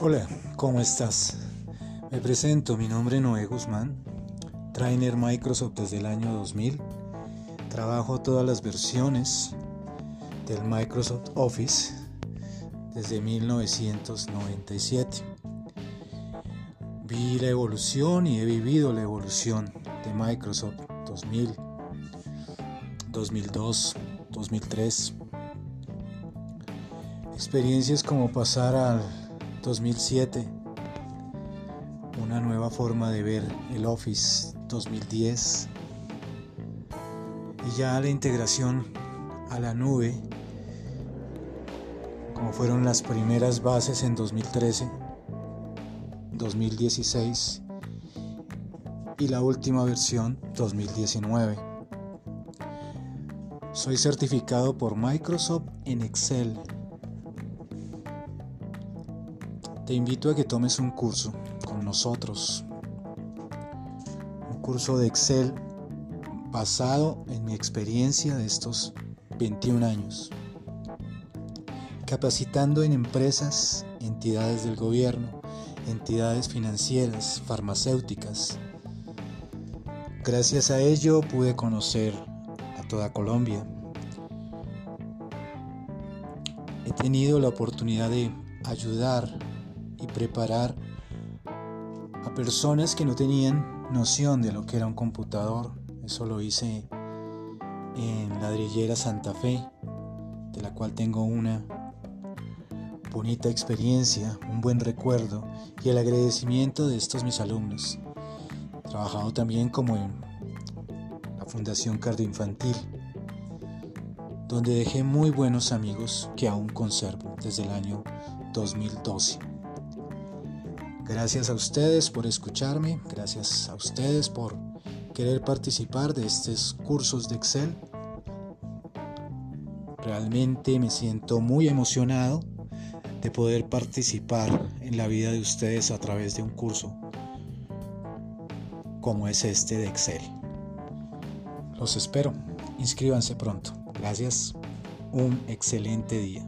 Hola, ¿cómo estás? Me presento, mi nombre es Noé Guzmán, trainer Microsoft desde el año 2000. Trabajo todas las versiones del Microsoft Office desde 1997. Vi la evolución y he vivido la evolución de Microsoft 2000, 2002, 2003. Experiencias como pasar al 2007, una nueva forma de ver el Office 2010 y ya la integración a la nube, como fueron las primeras bases en 2013, 2016 y la última versión 2019. Soy certificado por Microsoft en Excel Te invito a que tomes un curso con nosotros. Un curso de Excel basado en mi experiencia de estos 21 años. Capacitando en empresas, entidades del gobierno, entidades financieras, farmacéuticas. Gracias a ello pude conocer a toda Colombia. He tenido la oportunidad de ayudar y preparar a personas que no tenían noción de lo que era un computador. Eso lo hice en Ladrillera Santa Fe, de la cual tengo una bonita experiencia, un buen recuerdo y el agradecimiento de estos mis alumnos. He trabajado también como en la Fundación Cardioinfantil, donde dejé muy buenos amigos que aún conservo desde el año 2012. Gracias a ustedes por escucharme, gracias a ustedes por querer participar de estos cursos de Excel. Realmente me siento muy emocionado de poder participar en la vida de ustedes a través de un curso como es este de Excel. Los espero. Inscríbanse pronto. Gracias. Un excelente día.